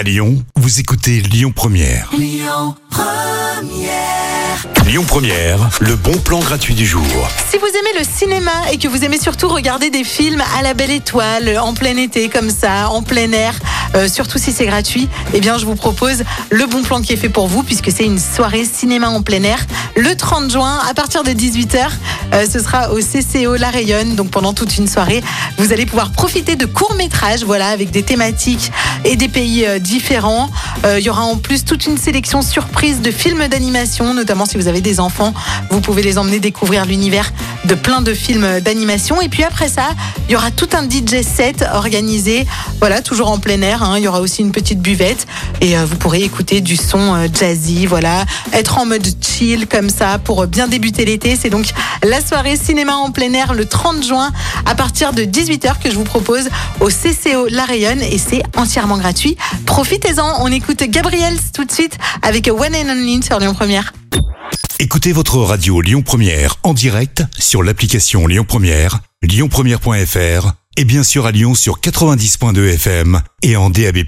À Lyon, vous écoutez Lyon Première. Lyon Première, le bon plan gratuit du jour. Si vous aimez le cinéma et que vous aimez surtout regarder des films à la belle étoile, en plein été comme ça, en plein air, euh, surtout si c'est gratuit, eh bien je vous propose le bon plan qui est fait pour vous puisque c'est une soirée cinéma en plein air le 30 juin à partir de 18h. Euh, ce sera au CCO La Rayonne. Donc pendant toute une soirée, vous allez pouvoir profiter de courts métrages, voilà, avec des thématiques et des pays euh, différents. Euh, Il y aura en plus toute une sélection surprise de films d'animation, notamment si vous avez des enfants, vous pouvez les emmener découvrir l'univers de plein de films d'animation. Et puis après ça, il y aura tout un DJ set organisé, voilà, toujours en plein air. hein. Il y aura aussi une petite buvette et euh, vous pourrez écouter du son euh, jazzy, voilà, être en mode chill comme ça pour euh, bien débuter l'été. C'est donc la soirée cinéma en plein air le 30 juin à partir de 18h que je vous propose au CCO La Rayonne et c'est entièrement gratuit. Profitez-en, on écoute Gabriel tout de suite avec One and Only sur Lyon Première. Écoutez votre radio Lyon Première en direct sur l'application Lyon Première, lyonpremière.fr et bien sûr à Lyon sur 90.2 FM et en DAB+.